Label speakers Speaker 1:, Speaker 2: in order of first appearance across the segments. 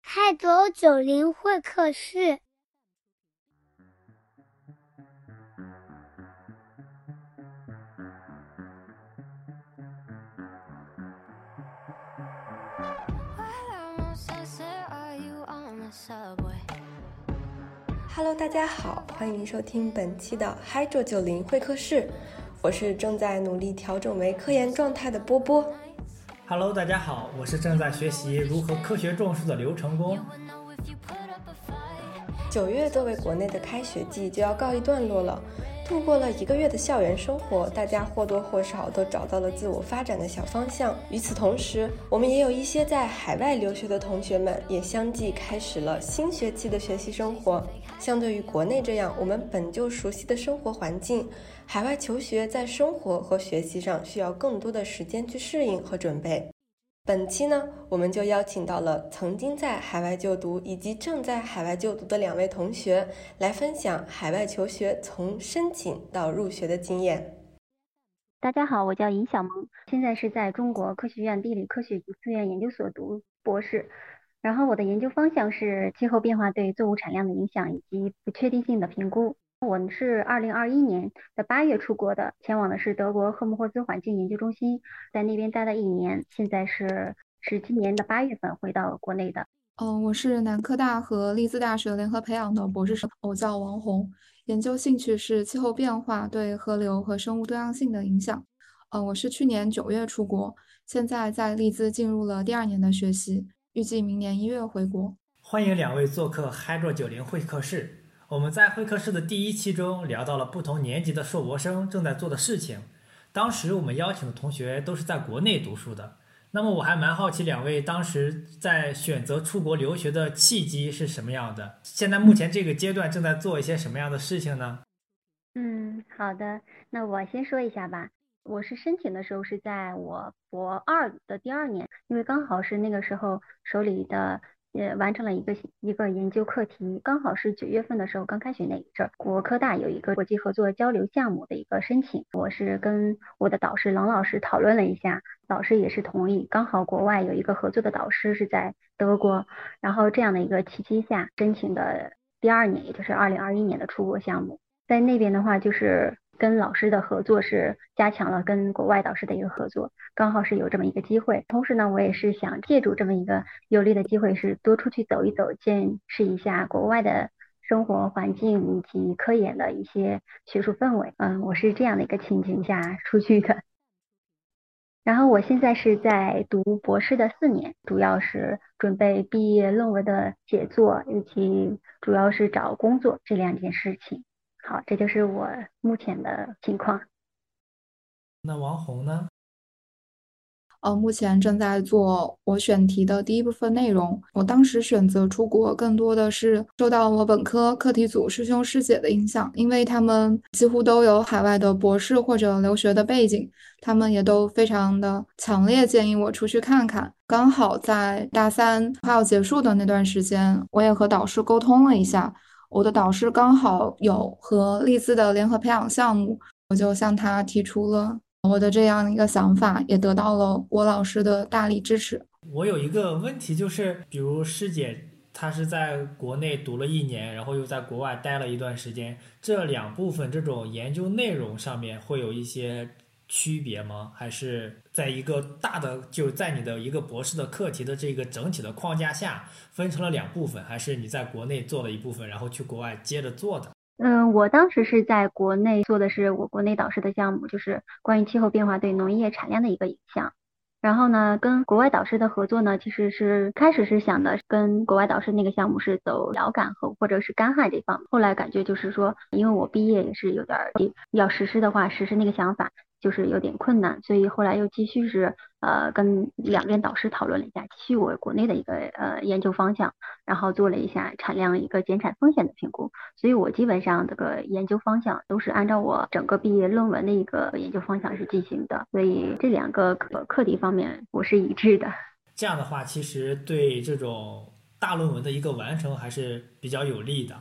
Speaker 1: 嗨走九零会客室。
Speaker 2: Hello，大家好，欢迎收听本期的嗨卓九零会客室，我是正在努力调整为科研状态的波波。
Speaker 3: Hello，大家好，我是正在学习如何科学种树的刘成功。
Speaker 2: 九月作为国内的开学季就要告一段落了。度过了一个月的校园生活，大家或多或少都找到了自我发展的小方向。与此同时，我们也有一些在海外留学的同学们，也相继开始了新学期的学习生活。相对于国内这样我们本就熟悉的生活环境，海外求学在生活和学习上需要更多的时间去适应和准备。本期呢，我们就邀请到了曾经在海外就读以及正在海外就读的两位同学，来分享海外求学从申请到入学的经验。
Speaker 4: 大家好，我叫尹小萌，现在是在中国科学院地理科学与资源研究所读博士，然后我的研究方向是气候变化对作物产量的影响以及不确定性的评估。我是二零二一年的八月出国的，前往的是德国赫姆霍兹环境研究中心，在那边待了一年，现在是是今年的八月份回到国内的。
Speaker 5: 嗯，我是南科大和利兹大学联合培养的博士生，我叫王红，研究兴趣是气候变化对河流和生物多样性的影响。嗯，我是去年九月出国，现在在利兹进入了第二年的学习，预计明年一月回国。
Speaker 3: 欢迎两位做客 Hydro 九零会客室。我们在会客室的第一期中聊到了不同年级的硕博生正在做的事情。当时我们邀请的同学都是在国内读书的。那么我还蛮好奇，两位当时在选择出国留学的契机是什么样的？现在目前这个阶段正在做一些什么样的事情呢？
Speaker 4: 嗯，好的，那我先说一下吧。我是申请的时候是在我博二的第二年，因为刚好是那个时候手里的。也完成了一个一个研究课题，刚好是九月份的时候刚开学那一阵儿，国科大有一个国际合作交流项目的一个申请，我是跟我的导师郎老师讨论了一下，导师也是同意，刚好国外有一个合作的导师是在德国，然后这样的一个契机下申请的第二年，也就是二零二一年的出国项目，在那边的话就是。跟老师的合作是加强了跟国外导师的一个合作，刚好是有这么一个机会。同时呢，我也是想借助这么一个有利的机会，是多出去走一走，见识一下国外的生活环境以及科研的一些学术氛围。嗯，我是这样的一个情景下 出去的。然后我现在是在读博士的四年，主要是准备毕业论文的写作，以及主要是找工作这两件事情。好，这就是我目前的情况。
Speaker 3: 那王红呢？
Speaker 5: 呃，目前正在做我选题的第一部分内容。我当时选择出国，更多的是受到我本科课题组师兄师姐的影响，因为他们几乎都有海外的博士或者留学的背景，他们也都非常的强烈建议我出去看看。刚好在大三快要结束的那段时间，我也和导师沟通了一下。我的导师刚好有和利兹的联合培养项目，我就向他提出了我的这样一个想法，也得到了我老师的大力支持。
Speaker 3: 我有一个问题，就是比如师姐她是在国内读了一年，然后又在国外待了一段时间，这两部分这种研究内容上面会有一些。区别吗？还是在一个大的，就是在你的一个博士的课题的这个整体的框架下分成了两部分？还是你在国内做了一部分，然后去国外接着做的？
Speaker 4: 嗯，我当时是在国内做的是我国内导师的项目，就是关于气候变化对农业产量的一个影响。然后呢，跟国外导师的合作呢，其实是开始是想的跟国外导师那个项目是走遥感和或者是干旱这方面。后来感觉就是说，因为我毕业也是有点要实施的话，实施那个想法。就是有点困难，所以后来又继续是呃跟两边导师讨论了一下，继续我国内的一个呃研究方向，然后做了一下产量一个减产风险的评估，所以我基本上这个研究方向都是按照我整个毕业论文的一个研究方向是进行的，所以这两个课课题方面我是一致的。
Speaker 3: 这样的话，其实对这种大论文的一个完成还是比较有利的。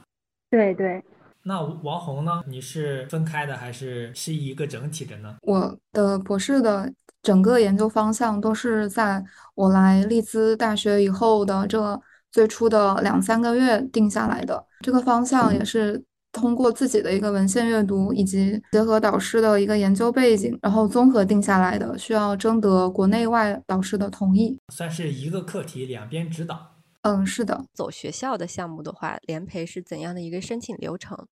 Speaker 4: 对对。
Speaker 3: 那王红呢？你是分开的还是是一个整体的呢？
Speaker 5: 我的博士的整个研究方向都是在我来利兹大学以后的这最初的两三个月定下来的。这个方向也是通过自己的一个文献阅读，以及结合导师的一个研究背景，然后综合定下来的，需要征得国内外导师的同意。
Speaker 3: 算是一个课题两边指导。
Speaker 5: 嗯，是的。
Speaker 2: 走学校的项目的话，联培是怎样的一个申请流程？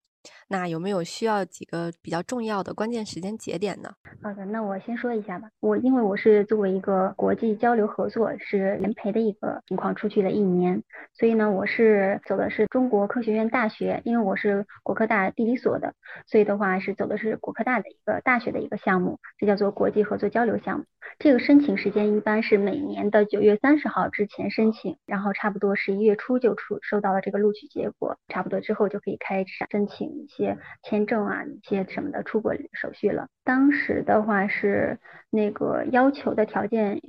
Speaker 2: 那有没有需要几个比较重要的关键时间节点呢？
Speaker 4: 好的，那我先说一下吧。我因为我是作为一个国际交流合作是联培的一个情况出去了一年，所以呢，我是走的是中国科学院大学，因为我是国科大地理所的，所以的话是走的是国科大的一个大学的一个项目，这叫做国际合作交流项目。这个申请时间一般是每年的九月三十号之前申请，然后差不多十一月初就出收到了这个录取结果，差不多之后就可以开始申请一些签证啊、一些什么的出国手续了。当时的话是那个要求的条件，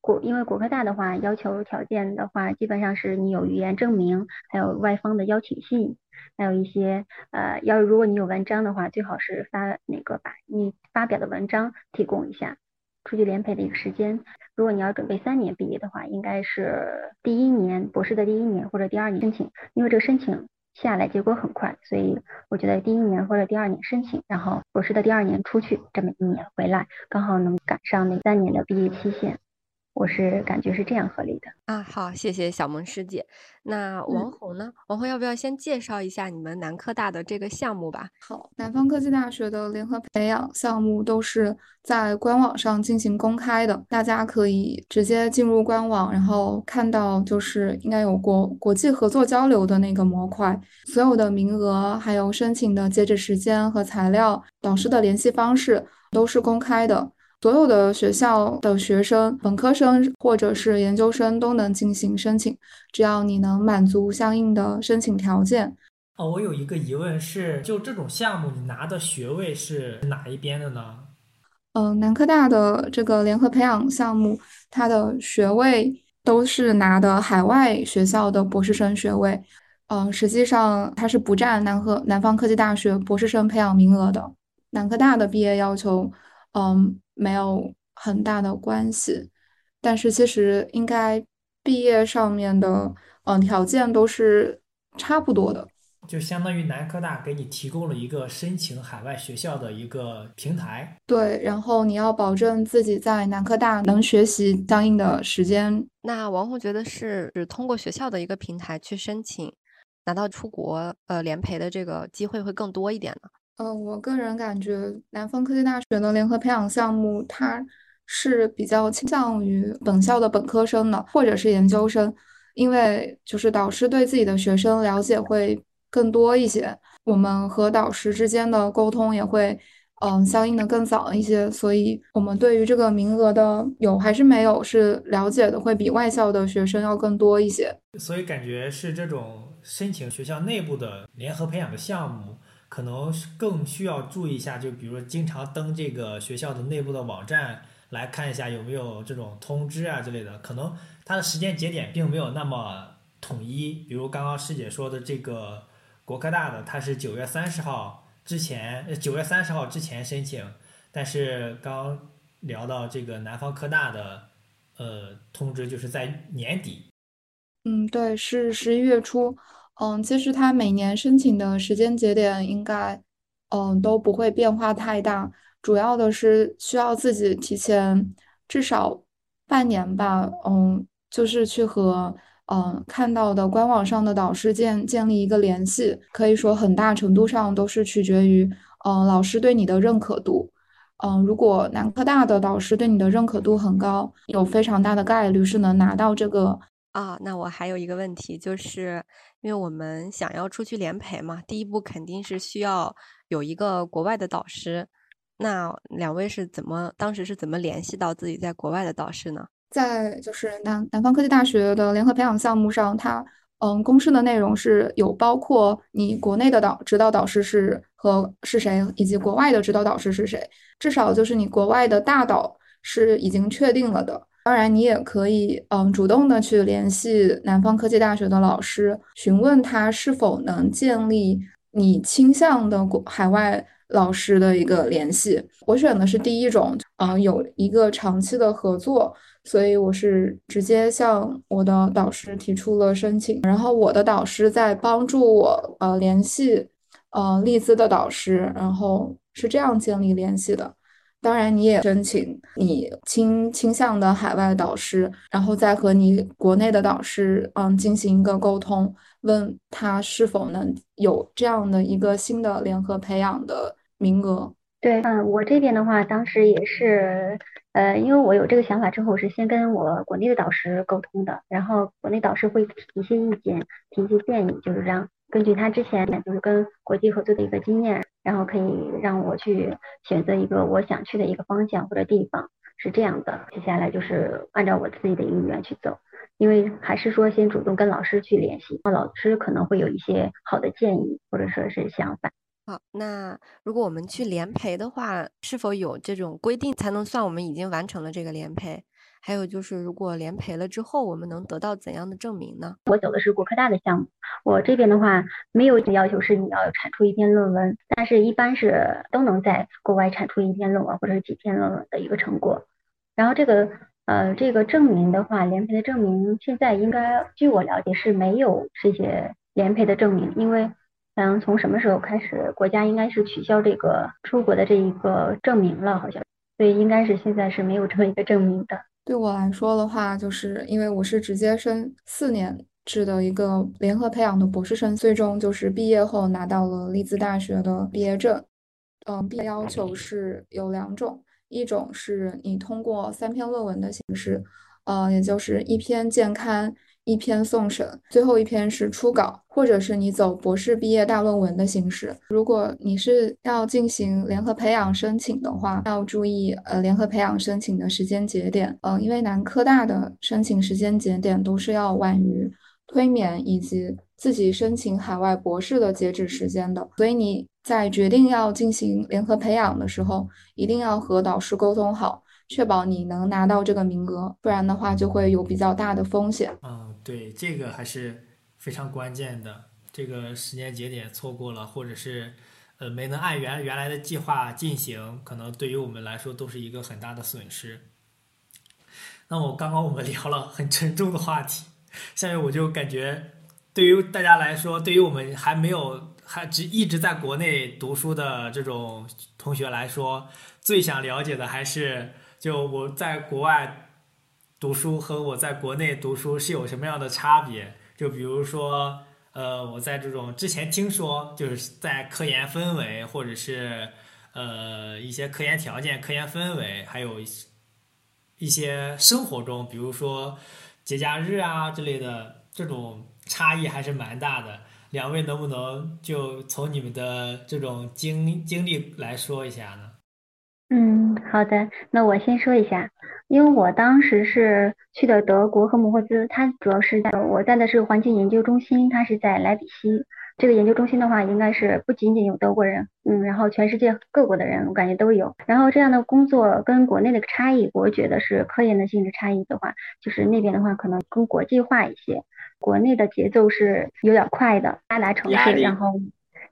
Speaker 4: 国因为国科大的话要求条件的话，基本上是你有语言证明，还有外方的邀请信，还有一些呃要如果你有文章的话，最好是发那个把你发表的文章提供一下。出去联培的一个时间，如果你要准备三年毕业的话，应该是第一年博士的第一年或者第二年申请，因为这个申请下来结果很快，所以我觉得第一年或者第二年申请，然后博士的第二年出去，这么一年回来，刚好能赶上那三年的毕业期限。我是感觉是这样合理的
Speaker 2: 啊，好，谢谢小萌师姐。那王红呢？王红要不要先介绍一下你们南科大的这个项目吧？
Speaker 5: 好，南方科技大学的联合培养项目都是在官网上进行公开的，大家可以直接进入官网，然后看到就是应该有国国际合作交流的那个模块，所有的名额、还有申请的截止时间和材料、导师的联系方式都是公开的。所有的学校的学生，本科生或者是研究生都能进行申请，只要你能满足相应的申请条件。
Speaker 3: 哦，我有一个疑问是，就这种项目，你拿的学位是哪一边的呢？
Speaker 5: 嗯，南科大的这个联合培养项目，它的学位都是拿的海外学校的博士生学位。嗯，实际上它是不占南科南方科技大学博士生培养名额的。南科大的毕业要求，嗯。没有很大的关系，但是其实应该毕业上面的嗯条件都是差不多的，
Speaker 3: 就相当于南科大给你提供了一个申请海外学校的一个平台。
Speaker 5: 对，然后你要保证自己在南科大能学习相应的时间。
Speaker 2: 那王红觉得是是通过学校的一个平台去申请，拿到出国呃联培的这个机会会更多一点呢？
Speaker 5: 呃，我个人感觉南方科技大学的联合培养项目，它是比较倾向于本校的本科生的，或者是研究生，因为就是导师对自己的学生了解会更多一些，我们和导师之间的沟通也会嗯相应的更早一些，所以我们对于这个名额的有还是没有是了解的，会比外校的学生要更多一些。
Speaker 3: 所以感觉是这种申请学校内部的联合培养的项目。可能更需要注意一下，就比如说经常登这个学校的内部的网站来看一下有没有这种通知啊之类的。可能它的时间节点并没有那么统一。比如刚刚师姐说的这个国科大的，它是九月三十号之前，九月三十号之前申请。但是刚聊到这个南方科大的，呃，通知就是在年底。
Speaker 5: 嗯，对，是十一月初。嗯，其实他每年申请的时间节点应该，嗯，都不会变化太大。主要的是需要自己提前至少半年吧，嗯，就是去和嗯看到的官网上的导师建建立一个联系。可以说很大程度上都是取决于嗯老师对你的认可度。嗯，如果南科大的导师对你的认可度很高，有非常大的概率是能拿到这个。
Speaker 2: 啊，那我还有一个问题，就是因为我们想要出去联培嘛，第一步肯定是需要有一个国外的导师。那两位是怎么当时是怎么联系到自己在国外的导师呢？
Speaker 5: 在就是南南方科技大学的联合培养项目上，它嗯公示的内容是有包括你国内的导指导导师是和是谁，以及国外的指导导师是谁，至少就是你国外的大导是已经确定了的。当然，你也可以，嗯，主动的去联系南方科技大学的老师，询问他是否能建立你倾向的国海外老师的一个联系。我选的是第一种，嗯，有一个长期的合作，所以我是直接向我的导师提出了申请，然后我的导师在帮助我呃联系呃利兹的导师，然后是这样建立联系的。当然，你也申请你倾倾向的海外导师，然后再和你国内的导师嗯进行一个沟通，问他是否能有这样的一个新的联合培养的名额。
Speaker 4: 对，嗯，我这边的话，当时也是，呃，因为我有这个想法之后，我是先跟我国内的导师沟通的，然后国内导师会提一些意见，提一些建议，就是让根据他之前就是跟国际合作的一个经验，然后可以让我去选择一个我想去的一个方向或者地方，是这样的。接下来就是按照我自己的意愿去走，因为还是说先主动跟老师去联系，老师可能会有一些好的建议或者说是想法。
Speaker 2: 好，那如果我们去联培的话，是否有这种规定才能算我们已经完成了这个联培？还有就是，如果联培了之后，我们能得到怎样的证明呢？
Speaker 4: 我走的是国科大的项目，我这边的话没有要求是你要产出一篇论文，但是一般是都能在国外产出一篇论文或者是几篇论文的一个成果。然后这个呃这个证明的话，联培的证明现在应该据我了解是没有这些联培的证明，因为。嗯，从什么时候开始，国家应该是取消这个出国的这一个证明了，好像，所以应该是现在是没有这么一个证明的。
Speaker 5: 对我来说的话，就是因为我是直接升四年制的一个联合培养的博士生，最终就是毕业后拿到了利兹大学的毕业证。嗯，毕业要求是有两种，一种是你通过三篇论文的形式，呃，也就是一篇健康。一篇送审，最后一篇是初稿，或者是你走博士毕业大论文的形式。如果你是要进行联合培养申请的话，要注意呃联合培养申请的时间节点，呃，因为南科大的申请时间节点都是要晚于推免以及自己申请海外博士的截止时间的，所以你在决定要进行联合培养的时候，一定要和导师沟通好。确保你能拿到这个名额，不然的话就会有比较大的风险。
Speaker 3: 嗯，对，这个还是非常关键的。这个时间节点错过了，或者是呃没能按原原来的计划进行，可能对于我们来说都是一个很大的损失。那我刚刚我们聊了很沉重的话题，下面我就感觉对于大家来说，对于我们还没有还只一直在国内读书的这种同学来说，最想了解的还是。就我在国外读书和我在国内读书是有什么样的差别？就比如说，呃，我在这种之前听说，就是在科研氛围或者是呃一些科研条件、科研氛围，还有一些生活中，比如说节假日啊之类的，这种差异还是蛮大的。两位能不能就从你们的这种经经历来说一下呢？
Speaker 4: 嗯，好的，那我先说一下，因为我当时是去的德国和姆霍兹，它主要是在我在的是环境研究中心，它是在莱比锡。这个研究中心的话，应该是不仅仅有德国人，嗯，然后全世界各国的人，我感觉都有。然后这样的工作跟国内的差异，我觉得是科研的性质差异的话，就是那边的话可能更国际化一些，国内的节奏是有点快的，发达城市，然后。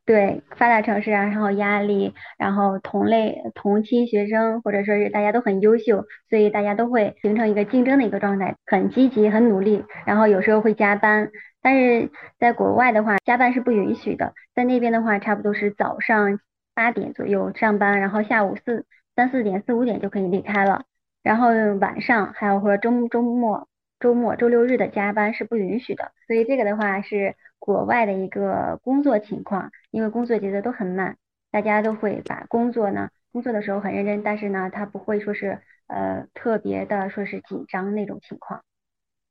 Speaker 4: 对发达城市啊，然后压力，然后同类同期学生或者说是大家都很优秀，所以大家都会形成一个竞争的一个状态，很积极，很努力，然后有时候会加班，但是在国外的话，加班是不允许的，在那边的话，差不多是早上八点左右上班，然后下午四三四点四五点就可以离开了，然后晚上还有或者周周末周末周六日的加班是不允许的，所以这个的话是。国外的一个工作情况，因为工作节奏都很慢，大家都会把工作呢，工作的时候很认真，但是呢，他不会说是呃特别的说是紧张那种情况。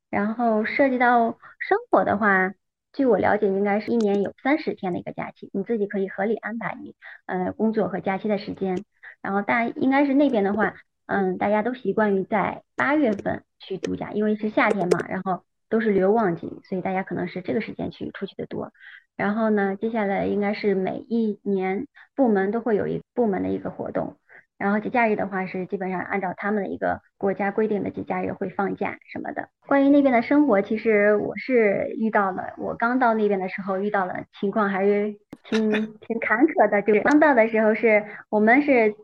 Speaker 4: 然后涉及到生活的话，据我了解，应该是一年有三十天的一个假期，你自己可以合理安排你呃工作和假期的时间。然后大应该是那边的话，嗯，大家都习惯于在八月份去度假，因为是夏天嘛，然后。都是旅游旺季，所以大家可能是这个时间去出去的多。然后呢，接下来应该是每一年部门都会有一部门的一个活动，然后节假日的话是基本上按照他们的一个国家规定的节假日会放假什么的。关于那边的生活，其实我是遇到了，我刚到那边的时候遇到了情况还是挺挺坎坷的。就是刚到的时候是我们是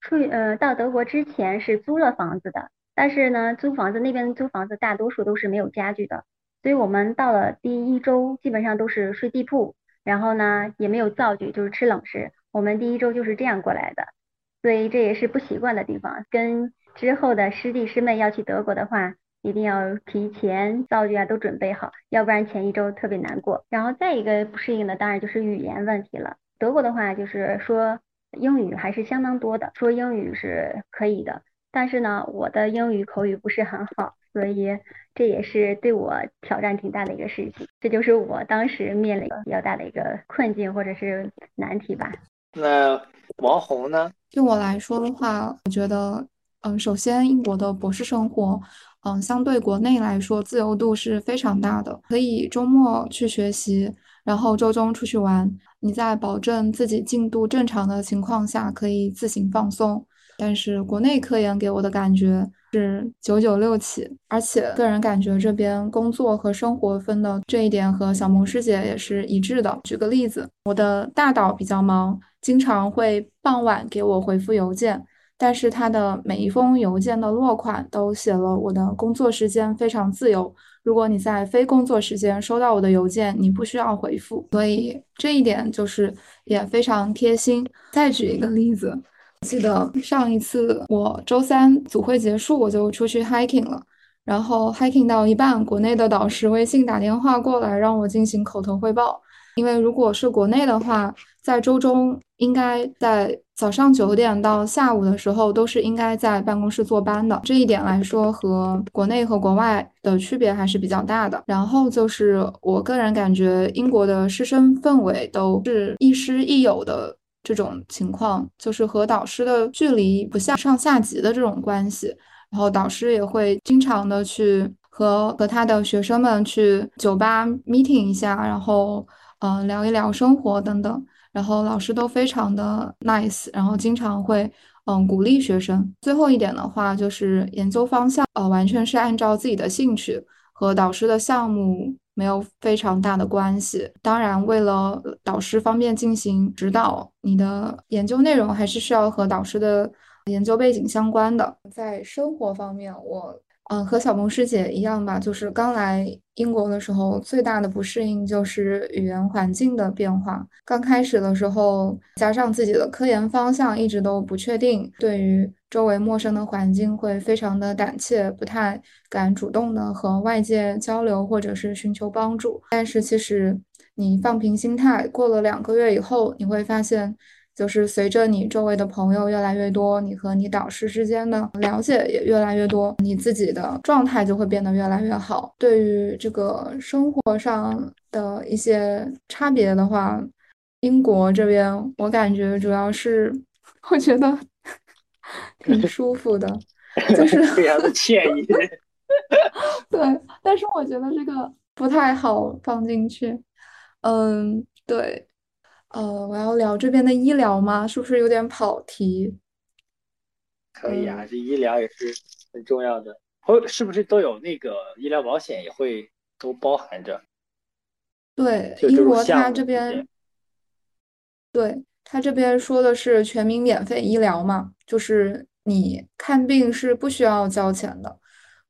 Speaker 4: 出呃到德国之前是租了房子的，但是呢租房子那边租房子大多数都是没有家具的，所以我们到了第一周基本上都是睡地铺，然后呢也没有灶具，就是吃冷食。我们第一周就是这样过来的。所以这也是不习惯的地方。跟之后的师弟师妹要去德国的话，一定要提前道具啊都准备好，要不然前一周特别难过。然后再一个不适应的，当然就是语言问题了。德国的话，就是说英语还是相当多的，说英语是可以的。但是呢，我的英语口语不是很好，所以这也是对我挑战挺大的一个事情。这就是我当时面临比较大的一个困境或者是难题吧。
Speaker 6: 那王红呢？
Speaker 5: 对我来说的话，我觉得，嗯，首先英国的博士生活，嗯，相对国内来说自由度是非常大的，可以周末去学习，然后周中出去玩。你在保证自己进度正常的情况下，可以自行放松。但是国内科研给我的感觉是九九六起，而且个人感觉这边工作和生活分的这一点和小萌师姐也是一致的。举个例子，我的大导比较忙。经常会傍晚给我回复邮件，但是他的每一封邮件的落款都写了我的工作时间非常自由。如果你在非工作时间收到我的邮件，你不需要回复。所以这一点就是也非常贴心。再举一个例子，记得上一次我周三组会结束，我就出去 hiking 了，然后 hiking 到一半，国内的导师微信打电话过来让我进行口头汇报。因为如果是国内的话，在周中应该在早上九点到下午的时候都是应该在办公室坐班的。这一点来说，和国内和国外的区别还是比较大的。然后就是我个人感觉，英国的师生氛围都是亦师亦友的这种情况，就是和导师的距离不像上下级的这种关系。然后导师也会经常的去和和他的学生们去酒吧 meeting 一下，然后嗯聊一聊生活等等。然后老师都非常的 nice，然后经常会嗯鼓励学生。最后一点的话就是研究方向，呃，完全是按照自己的兴趣和导师的项目没有非常大的关系。当然，为了导师方便进行指导，你的研究内容还是需要和导师的研究背景相关的。在生活方面，我。嗯，和小萌师姐一样吧，就是刚来英国的时候，最大的不适应就是语言环境的变化。刚开始的时候，加上自己的科研方向一直都不确定，对于周围陌生的环境会非常的胆怯，不太敢主动的和外界交流或者是寻求帮助。但是其实你放平心态，过了两个月以后，你会发现。就是随着你周围的朋友越来越多，你和你导师之间的了解也越来越多，你自己的状态就会变得越来越好。对于这个生活上的一些差别的话，英国这边我感觉主要是我觉得 挺舒服的，就是
Speaker 6: 非常的惬意。
Speaker 5: 对，但是我觉得这个不太好放进去。嗯，对。呃，我要聊这边的医疗吗？是不是有点跑题？
Speaker 6: 可以啊，这医疗也是很重要的。或是不是都有那个医疗保险也会都包含着？
Speaker 5: 对，英国它这边，对它这边说的是全民免费医疗嘛，就是你看病是不需要交钱的，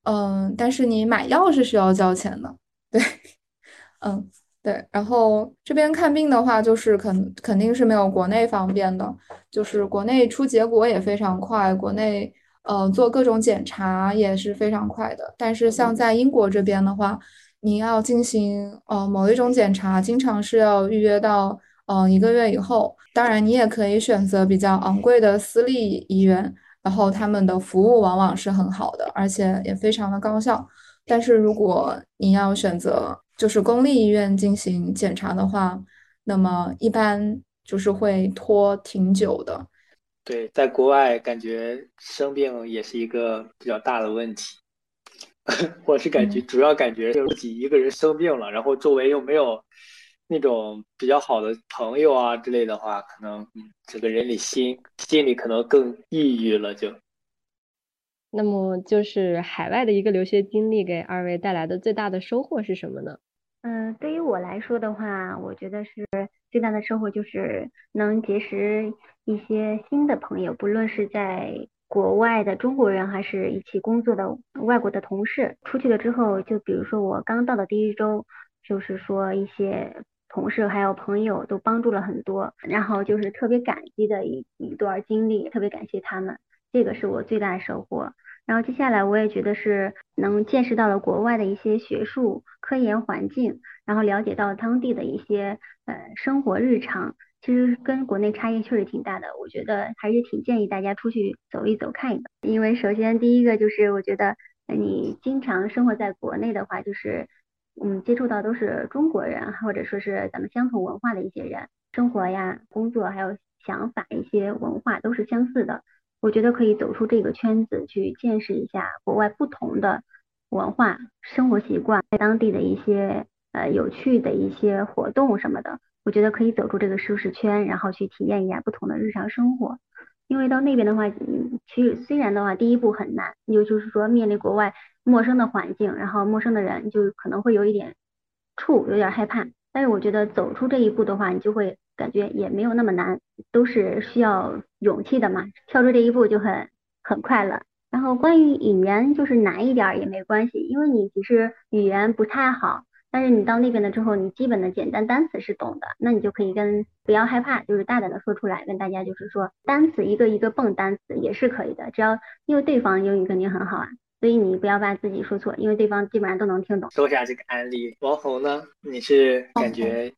Speaker 5: 嗯，但是你买药是需要交钱的，对，嗯。对，然后这边看病的话，就是肯肯定是没有国内方便的，就是国内出结果也非常快，国内呃做各种检查也是非常快的。但是像在英国这边的话，你要进行呃某一种检查，经常是要预约到嗯一个月以后。当然，你也可以选择比较昂贵的私立医院，然后他们的服务往往是很好的，而且也非常的高效。但是如果你要选择，就是公立医院进行检查的话，那么一般就是会拖挺久的。
Speaker 6: 对，在国外感觉生病也是一个比较大的问题。我是感觉主要感觉就是自己一个人生病了，然后周围又没有那种比较好的朋友啊之类的话，可能这个人里心心里可能更抑郁了就。
Speaker 7: 那么就是海外的一个留学经历给二位带来的最大的收获是什么呢？
Speaker 4: 嗯，对于我来说的话，我觉得是最大的收获就是能结识一些新的朋友，不论是在国外的中国人，还是一起工作的外国的同事。出去了之后，就比如说我刚到的第一周，就是说一些同事还有朋友都帮助了很多，然后就是特别感激的一一段经历，特别感谢他们。这个是我最大的收获，然后接下来我也觉得是能见识到了国外的一些学术科研环境，然后了解到当地的一些呃生活日常，其实跟国内差异确实挺大的。我觉得还是挺建议大家出去走一走看一看，因为首先第一个就是我觉得你经常生活在国内的话，就是嗯接触到都是中国人，或者说是咱们相同文化的一些人，生活呀、工作还有想法一些文化都是相似的。我觉得可以走出这个圈子，去见识一下国外不同的文化、生活习惯，在当地的一些呃有趣的一些活动什么的。我觉得可以走出这个舒适圈，然后去体验一下不同的日常生活。因为到那边的话，嗯，其虽然的话第一步很难，也就是说面临国外陌生的环境，然后陌生的人，就可能会有一点怵，有点害怕。但是我觉得走出这一步的话，你就会。感觉也没有那么难，都是需要勇气的嘛，跳出这一步就很很快乐。然后关于语言，就是难一点也没关系，因为你其实语言不太好，但是你到那边了之后，你基本的简单单词是懂的，那你就可以跟不要害怕，就是大胆的说出来，跟大家就是说单词一个一个蹦单词也是可以的，只要因为对方英语肯定很好啊，所以你不要把自己说错，因为对方基本上都能听懂。
Speaker 6: 说一下这个案例，王红呢，你是感觉？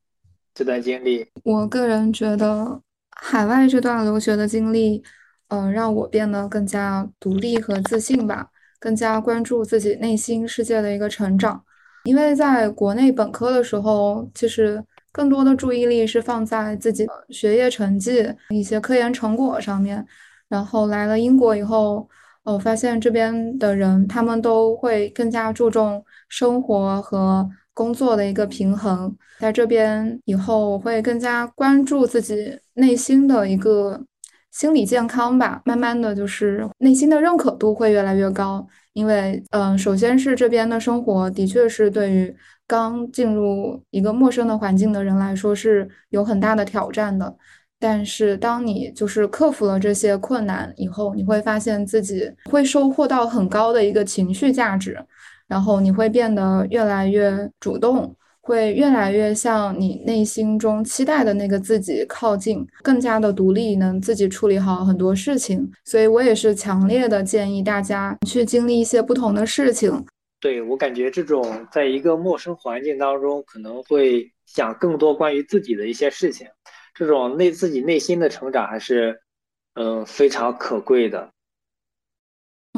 Speaker 6: 这段经历，
Speaker 5: 我个人觉得海外这段留学的经历，嗯，让我变得更加独立和自信吧，更加关注自己内心世界的一个成长。因为在国内本科的时候，其实更多的注意力是放在自己的学业成绩、一些科研成果上面。然后来了英国以后，我发现这边的人他们都会更加注重生活和。工作的一个平衡，在这边以后我会更加关注自己内心的一个心理健康吧。慢慢的就是内心的认可度会越来越高，因为嗯，首先是这边的生活的确是对于刚进入一个陌生的环境的人来说是有很大的挑战的。但是当你就是克服了这些困难以后，你会发现自己会收获到很高的一个情绪价值。然后你会变得越来越主动，会越来越向你内心中期待的那个自己靠近，更加的独立，能自己处理好很多事情。所以我也是强烈的建议大家去经历一些不同的事情。
Speaker 6: 对我感觉，这种在一个陌生环境当中，可能会想更多关于自己的一些事情，这种内自己内心的成长还是，嗯，非常可贵的。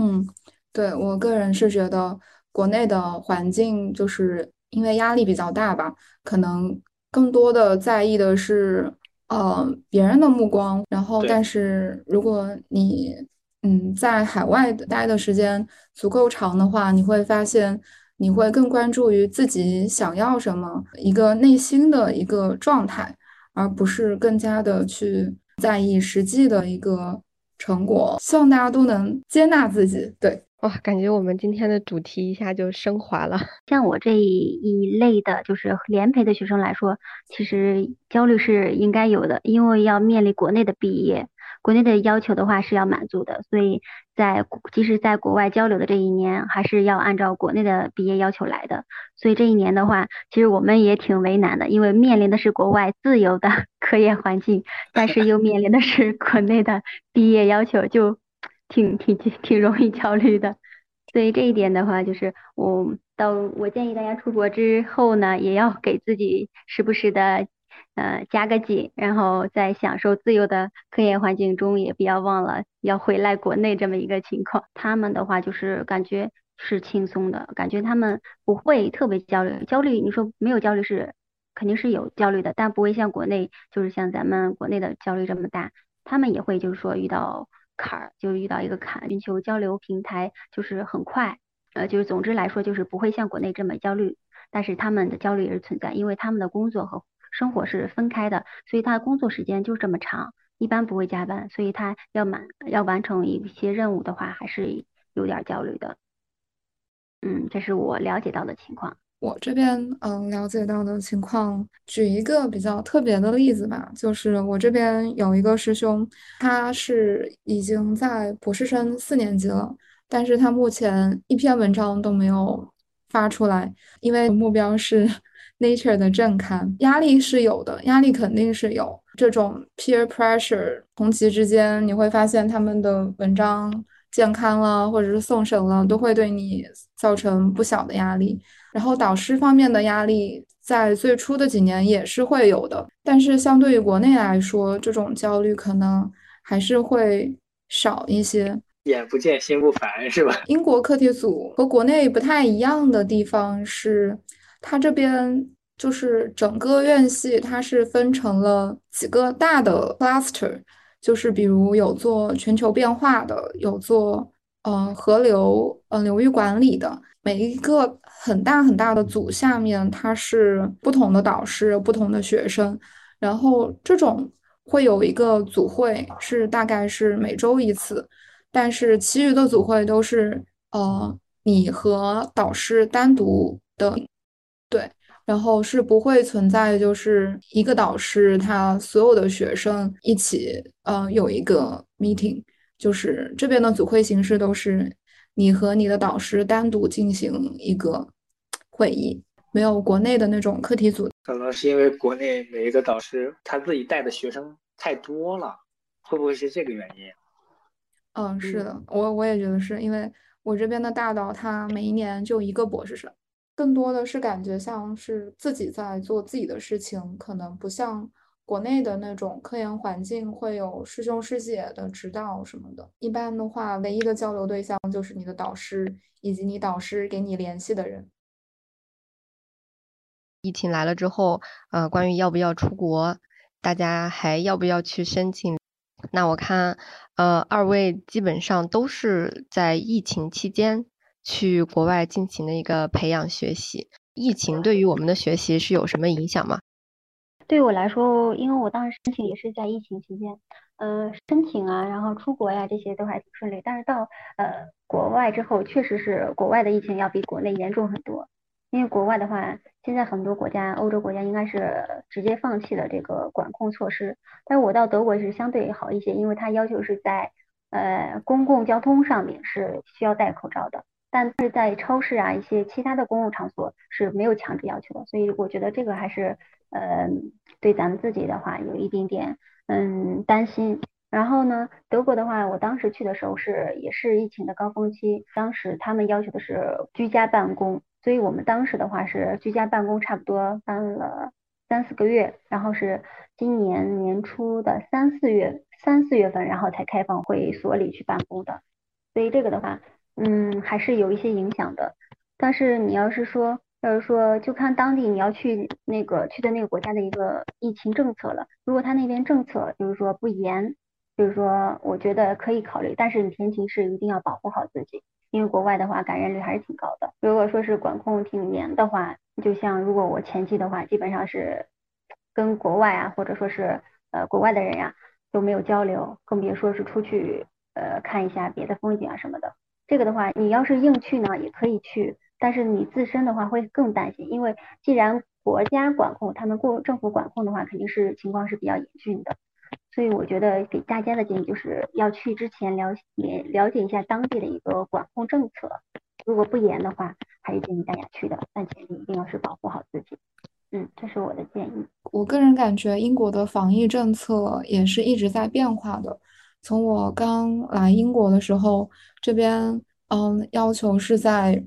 Speaker 5: 嗯，对我个人是觉得。国内的环境就是因为压力比较大吧，可能更多的在意的是呃别人的目光。然后，但是如果你嗯在海外待的时间足够长的话，你会发现你会更关注于自己想要什么，一个内心的一个状态，而不是更加的去在意实际的一个成果。希望大家都能接纳自己，对。
Speaker 7: 哇，感觉我们今天的主题一下就升华了。
Speaker 4: 像我这一类的，就是联培的学生来说，其实焦虑是应该有的，因为要面临国内的毕业，国内的要求的话是要满足的，所以在即使在国外交流的这一年，还是要按照国内的毕业要求来的。所以这一年的话，其实我们也挺为难的，因为面临的是国外自由的 科研环境，但是又面临的是国内的毕业要求，就。挺挺挺容易焦虑的，所以这一点的话，就是我到我建议大家出国之后呢，也要给自己时不时的呃加个紧，然后在享受自由的科研环境中，也不要忘了要回来国内这么一个情况。他们的话就是感觉是轻松的，感觉他们不会特别焦虑。焦虑你说没有焦虑是肯定是有焦虑的，但不会像国内就是像咱们国内的焦虑这么大。他们也会就是说遇到。坎儿就遇到一个坎，寻求交流平台就是很快，呃，就是总之来说就是不会像国内这么焦虑，但是他们的焦虑也是存在，因为他们的工作和生活是分开的，所以他工作时间就这么长，一般不会加班，所以他要满要完成一些任务的话，还是有点焦虑的。嗯，这是我了解到的情况。
Speaker 5: 我这边嗯了解到的情况，举一个比较特别的例子吧，就是我这边有一个师兄，他是已经在博士生四年级了，但是他目前一篇文章都没有发出来，因为目标是 Nature 的正刊，压力是有的，压力肯定是有。这种 peer pressure，同级之间你会发现他们的文章健康了，或者是送审了，都会对你造成不小的压力。然后导师方面的压力，在最初的几年也是会有的，但是相对于国内来说，这种焦虑可能还是会少一些。
Speaker 6: 眼不见心不烦，是吧？
Speaker 5: 英国课题组和国内不太一样的地方是，它这边就是整个院系它是分成了几个大的 cluster，就是比如有做全球变化的，有做嗯河流嗯流域管理的。每一个很大很大的组下面，它是不同的导师、不同的学生，然后这种会有一个组会，是大概是每周一次，但是其余的组会都是呃你和导师单独的，然后是不会存在就是一个导师他所有的学生一起呃有一个 meeting，就是这边的组会形式都是。你和你的导师单独进行一个会议，没有国内的那种课题组。
Speaker 6: 可能是因为国内每一个导师他自己带的学生太多了，会不会是这个原因？
Speaker 5: 嗯，是的，我我也觉得是因为我这边的大导他每一年就一个博士生，更多的是感觉像是自己在做自己的事情，可能不像。国内的那种科研环境会有师兄师姐的指导什么的，一般的话，唯一的交流对象就是你的导师以及你导师给你联系的人。
Speaker 7: 疫情来了之后，呃，关于要不要出国，大家还要不要去申请？那我看，呃，二位基本上都是在疫情期间去国外进行的一个培养学习。疫情对于我们的学习是有什么影响吗？
Speaker 4: 对我来说，因为我当时申请也是在疫情期间，呃，申请啊，然后出国呀，这些都还挺顺利。但是到呃国外之后，确实是国外的疫情要比国内严重很多。因为国外的话，现在很多国家，欧洲国家应该是直接放弃了这个管控措施。但是我到德国是相对好一些，因为它要求是在呃公共交通上面是需要戴口罩的，但是在超市啊一些其他的公共场所是没有强制要求的。所以我觉得这个还是。嗯，对咱们自己的话有一点点嗯担心。然后呢，德国的话，我当时去的时候是也是疫情的高峰期，当时他们要求的是居家办公，所以我们当时的话是居家办公差不多办了三四个月，然后是今年年初的三四月三四月份，然后才开放会所里去办公的。所以这个的话，嗯，还是有一些影响的。但是你要是说，要是说，就看当地你要去那个去的那个国家的一个疫情政策了。如果他那边政策就是说不严，就是说我觉得可以考虑，但是你前提是一定要保护好自己，因为国外的话感染率还是挺高的。如果说是管控挺严的话，就像如果我前期的话，基本上是跟国外啊，或者说是呃国外的人呀都没有交流，更别说是出去呃看一下别的风景啊什么的。这个的话，你要是硬去呢，也可以去。但是你自身的话会更担心，因为既然国家管控，他们过政府管控的话，肯定是情况是比较严峻的。所以我觉得给大家的建议就是要去之前了解了解一下当地的一个管控政策，如果不严的话，还是建议大家去的，但前提一定要是保护好自己。嗯，这是我的建议。
Speaker 5: 我个人感觉英国的防疫政策也是一直在变化的。从我刚来英国的时候，这边嗯要求是在。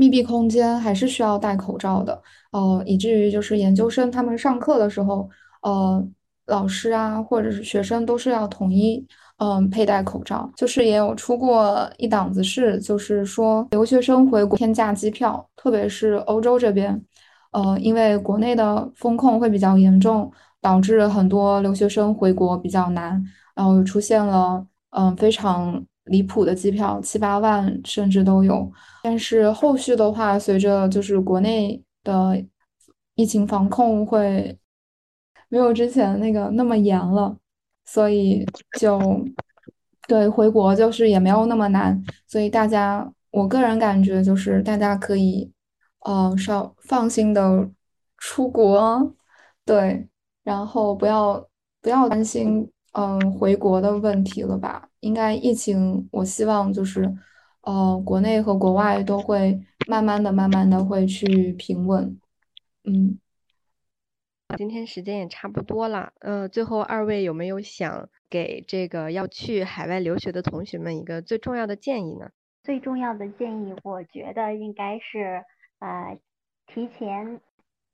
Speaker 5: 密闭空间还是需要戴口罩的，呃，以至于就是研究生他们上课的时候，呃，老师啊或者是学生都是要统一，嗯，佩戴口罩。就是也有出过一档子事，就是说留学生回国天价机票，特别是欧洲这边，呃，因为国内的风控会比较严重，导致很多留学生回国比较难，然后出现了嗯非常。离谱的机票七八万甚至都有，但是后续的话，随着就是国内的疫情防控会没有之前那个那么严了，所以就对回国就是也没有那么难，所以大家我个人感觉就是大家可以呃稍放心的出国，对，然后不要不要担心嗯回国的问题了吧？应该疫情我希望就是呃国内和国外都会慢慢的慢慢的会去平稳，嗯。
Speaker 7: 今天时间也差不多了，呃，最后二位有没有想给这个要去海外留学的同学们一个最重要的建议呢？
Speaker 4: 最重要的建议，我觉得应该是，呃，提前，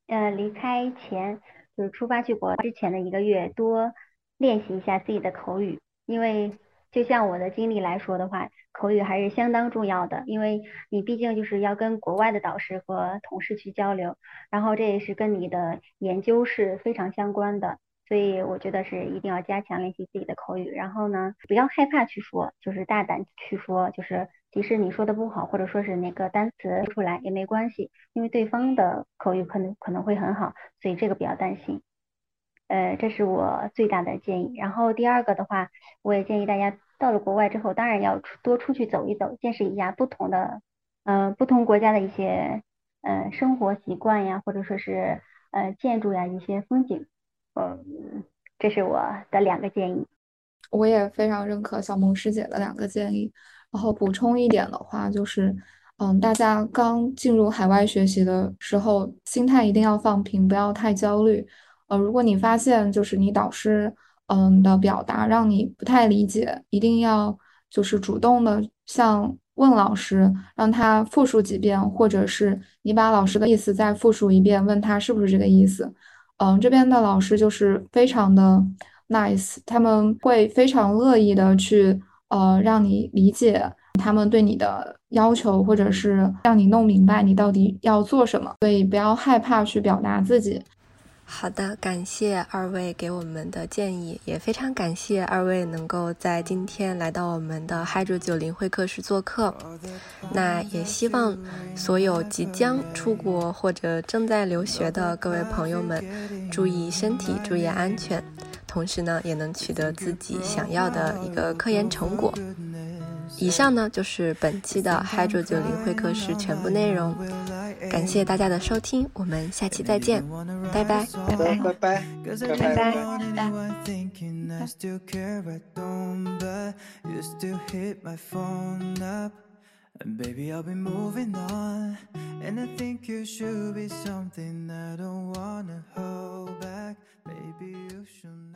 Speaker 4: 呃，离开前，就是出发去国之前的一个月，多练习一下自己的口语，因为。就像我的经历来说的话，口语还是相当重要的，因为你毕竟就是要跟国外的导师和同事去交流，然后这也是跟你的研究是非常相关的，所以我觉得是一定要加强练习自己的口语，然后呢，不要害怕去说，就是大胆去说，就是即使你说的不好，或者说是哪个单词说出来也没关系，因为对方的口语可能可能会很好，所以这个不要担心。呃，这是我最大的建议。然后第二个的话，我也建议大家到了国外之后，当然要出多出去走一走，见识一下不同的，呃，不同国家的一些，呃，生活习惯呀，或者说是呃建筑呀一些风景。嗯，这是我的两个建议。
Speaker 5: 我也非常认可小萌师姐的两个建议。然后补充一点的话，就是，嗯，大家刚进入海外学习的时候，心态一定要放平，不要太焦虑。呃，如果你发现就是你导师嗯的表达让你不太理解，一定要就是主动的向问老师，让他复述几遍，或者是你把老师的意思再复述一遍，问他是不是这个意思。嗯，这边的老师就是非常的 nice，他们会非常乐意的去呃让你理解他们对你的要求，或者是让你弄明白你到底要做什么，所以不要害怕去表达自己。
Speaker 2: 好的，感谢二位给我们的建议，也非常感谢二位能够在今天来到我们的 Hydro 九零会客室做客。那也希望所有即将出国或者正在留学的各位朋友们，注意身体，注意安全，同时呢，也能取得自己想要的一个科研成果。以上呢就是本期的 Hydro 九零会客室全部内容。感谢大家的收听，我们下期再见，拜拜，
Speaker 6: 拜拜，拜拜，拜拜。And baby, I'll be moving on. And I think you should be something I don't wanna hold back. Baby, you should know.